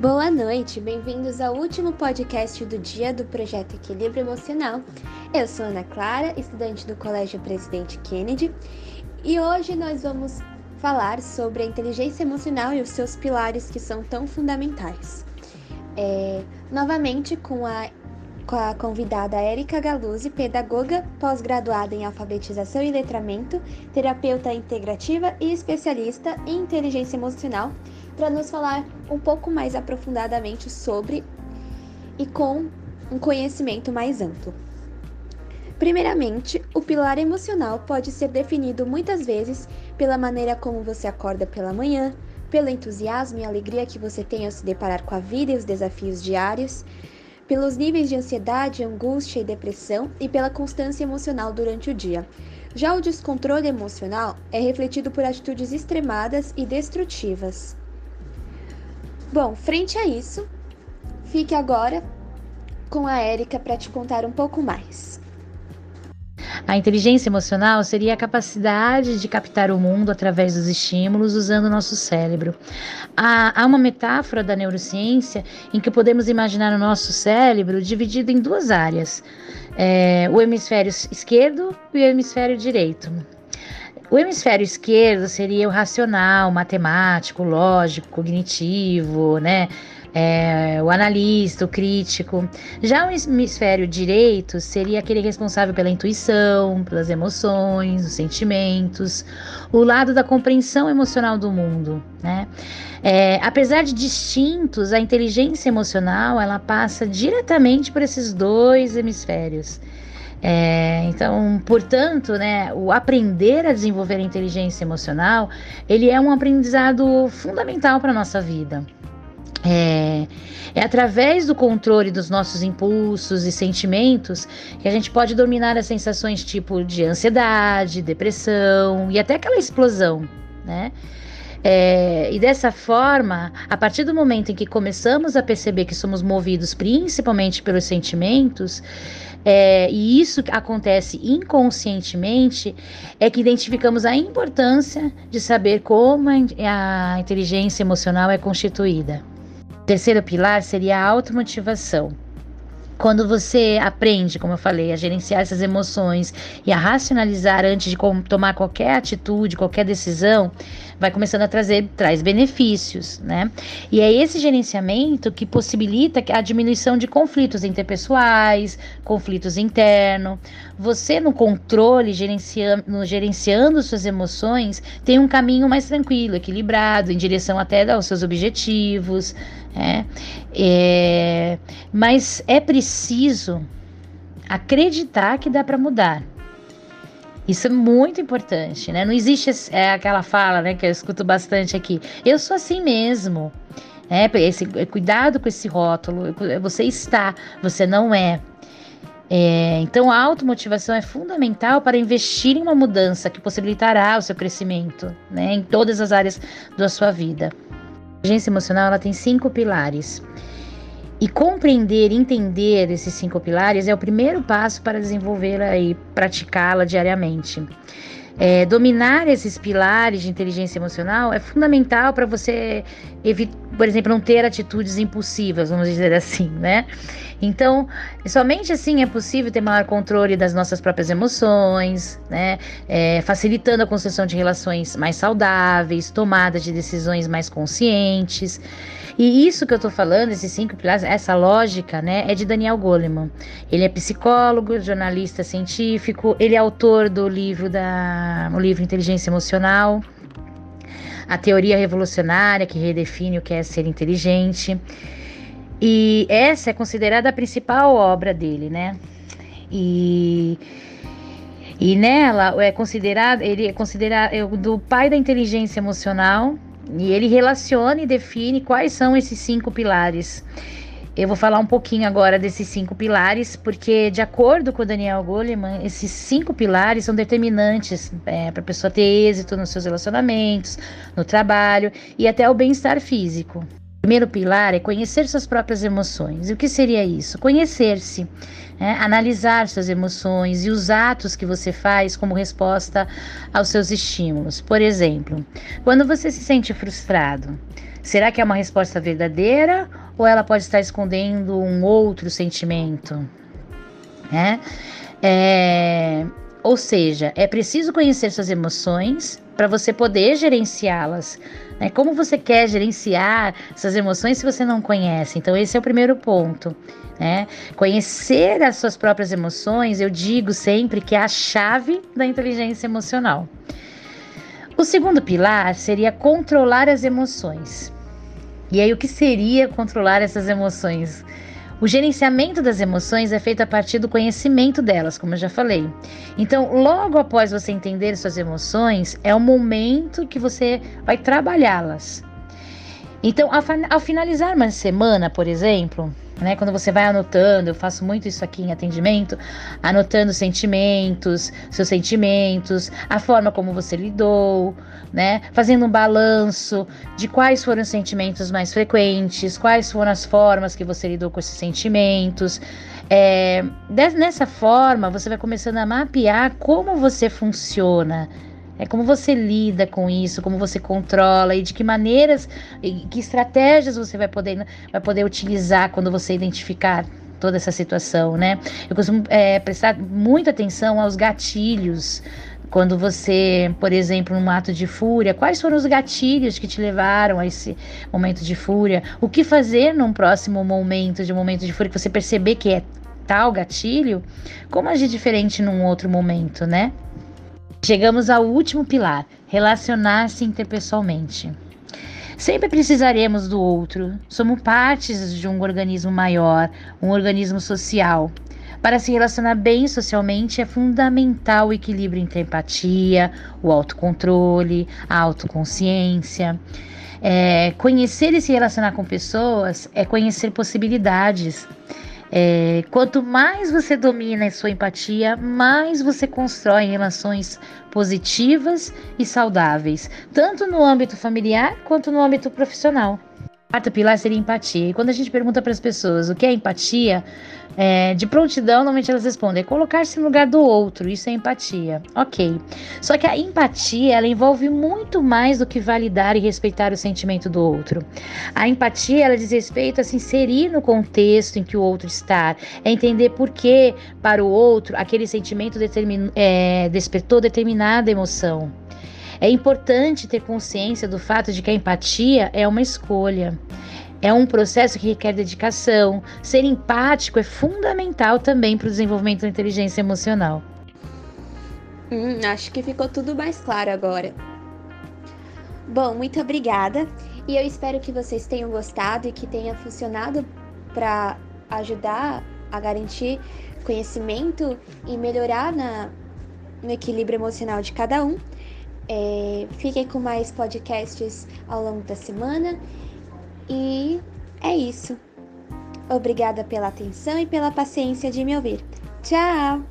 Boa noite, bem-vindos ao último podcast do dia do projeto Equilíbrio Emocional. Eu sou Ana Clara, estudante do Colégio Presidente Kennedy, e hoje nós vamos falar sobre a inteligência emocional e os seus pilares que são tão fundamentais. É, novamente com a, com a convidada Érica Galuzzi, pedagoga pós-graduada em alfabetização e letramento, terapeuta integrativa e especialista em inteligência emocional para nos falar um pouco mais aprofundadamente sobre e com um conhecimento mais amplo. Primeiramente, o pilar emocional pode ser definido muitas vezes pela maneira como você acorda pela manhã, pelo entusiasmo e alegria que você tem ao se deparar com a vida e os desafios diários, pelos níveis de ansiedade, angústia e depressão e pela constância emocional durante o dia. Já o descontrole emocional é refletido por atitudes extremadas e destrutivas. Bom, frente a isso, fique agora com a Érica para te contar um pouco mais. A inteligência emocional seria a capacidade de captar o mundo através dos estímulos usando o nosso cérebro. Há, há, uma metáfora da neurociência em que podemos imaginar o nosso cérebro dividido em duas áreas: é, o hemisfério esquerdo e o hemisfério direito. O hemisfério esquerdo seria o racional, matemático, lógico, cognitivo, né? É, o analista, o crítico. Já o hemisfério direito seria aquele responsável pela intuição, pelas emoções, os sentimentos, o lado da compreensão emocional do mundo. Né? É, apesar de distintos, a inteligência emocional ela passa diretamente por esses dois hemisférios. É, então, portanto, né, o aprender a desenvolver a inteligência emocional, ele é um aprendizado fundamental para a nossa vida. É, é, através do controle dos nossos impulsos e sentimentos que a gente pode dominar as sensações tipo de ansiedade, depressão e até aquela explosão, né? É, e dessa forma, a partir do momento em que começamos a perceber que somos movidos principalmente pelos sentimentos, é, e isso acontece inconscientemente, é que identificamos a importância de saber como a inteligência emocional é constituída. O terceiro pilar seria a automotivação. Quando você aprende, como eu falei, a gerenciar essas emoções e a racionalizar antes de tomar qualquer atitude, qualquer decisão, vai começando a trazer traz benefícios, né? E é esse gerenciamento que possibilita a diminuição de conflitos interpessoais, conflitos internos. Você no controle, gerenciando, gerenciando suas emoções, tem um caminho mais tranquilo, equilibrado, em direção até aos seus objetivos, é, é, mas é preciso acreditar que dá para mudar. Isso é muito importante, né? Não existe é, aquela fala, né, que eu escuto bastante aqui. Eu sou assim mesmo. É, esse, cuidado com esse rótulo. Você está, você não é. É. Então, a automotivação é fundamental para investir em uma mudança que possibilitará o seu crescimento né, em todas as áreas da sua vida. A inteligência emocional ela tem cinco pilares. E compreender, entender esses cinco pilares é o primeiro passo para desenvolvê-la e praticá-la diariamente. É, dominar esses pilares de inteligência emocional é fundamental para você, por exemplo, não ter atitudes impulsivas, vamos dizer assim, né? Então, somente assim é possível ter maior controle das nossas próprias emoções, né? É, facilitando a construção de relações mais saudáveis, tomada de decisões mais conscientes. E isso que eu estou falando, esses cinco pilares, essa lógica, né, é de Daniel Goleman. Ele é psicólogo, jornalista científico, ele é autor do livro da, o livro Inteligência Emocional, a teoria revolucionária que redefine o que é ser inteligente. E essa é considerada a principal obra dele, né? E e nela é considerado, ele é considerado é do pai da inteligência emocional, e ele relaciona e define quais são esses cinco pilares. Eu vou falar um pouquinho agora desses cinco pilares, porque, de acordo com o Daniel Goleman, esses cinco pilares são determinantes é, para a pessoa ter êxito nos seus relacionamentos, no trabalho e até o bem-estar físico. O primeiro pilar é conhecer suas próprias emoções. E o que seria isso? Conhecer-se, né? analisar suas emoções e os atos que você faz como resposta aos seus estímulos. Por exemplo, quando você se sente frustrado, Será que é uma resposta verdadeira ou ela pode estar escondendo um outro sentimento? É, é ou seja, é preciso conhecer suas emoções para você poder gerenciá-las. Né? Como você quer gerenciar essas emoções se você não conhece? Então, esse é o primeiro ponto. Né? Conhecer as suas próprias emoções, eu digo sempre que é a chave da inteligência emocional. O segundo pilar seria controlar as emoções. E aí, o que seria controlar essas emoções? O gerenciamento das emoções é feito a partir do conhecimento delas, como eu já falei. Então, logo após você entender suas emoções, é o momento que você vai trabalhá-las. Então, ao, finalizar uma semana, por exemplo, né? Quando você vai anotando, eu faço muito isso aqui em atendimento, anotando sentimentos, seus sentimentos, a forma como você lidou, né? Fazendo um balanço de quais foram os sentimentos mais frequentes, quais foram as formas que você lidou com esses sentimentos. É, nessa forma, você vai começando a mapear como você funciona é como você lida com isso, como você controla e de que maneiras, que estratégias você vai poder, vai poder utilizar quando você identificar toda essa situação, né? Eu costumo é, prestar muita atenção aos gatilhos. Quando você, por exemplo, num ato de fúria, quais foram os gatilhos que te levaram a esse momento de fúria? O que fazer num próximo momento de um momento de fúria que você perceber que é tal gatilho? Como agir diferente num outro momento, né? Chegamos ao último pilar: relacionar-se interpessoalmente. Sempre precisaremos do outro, somos partes de um organismo maior, um organismo social. Para se relacionar bem socialmente é fundamental o equilíbrio entre a empatia, o autocontrole, a autoconsciência. É, conhecer e se relacionar com pessoas é conhecer possibilidades. É, quanto mais você domina a sua empatia, mais você constrói relações positivas e saudáveis, tanto no âmbito familiar quanto no âmbito profissional. O quarto pilar seria empatia. E quando a gente pergunta para as pessoas o que é empatia, é, de prontidão, normalmente elas respondem: é colocar-se no lugar do outro, isso é empatia. Ok. Só que a empatia ela envolve muito mais do que validar e respeitar o sentimento do outro. A empatia ela diz respeito a se inserir no contexto em que o outro está, é entender por que para o outro aquele sentimento determin, é, despertou determinada emoção. É importante ter consciência do fato de que a empatia é uma escolha. É um processo que requer dedicação. Ser empático é fundamental também para o desenvolvimento da inteligência emocional. Hum, acho que ficou tudo mais claro agora. Bom, muito obrigada e eu espero que vocês tenham gostado e que tenha funcionado para ajudar a garantir conhecimento e melhorar na, no equilíbrio emocional de cada um. É, fiquem com mais podcasts ao longo da semana e é isso. Obrigada pela atenção e pela paciência de me ouvir. Tchau!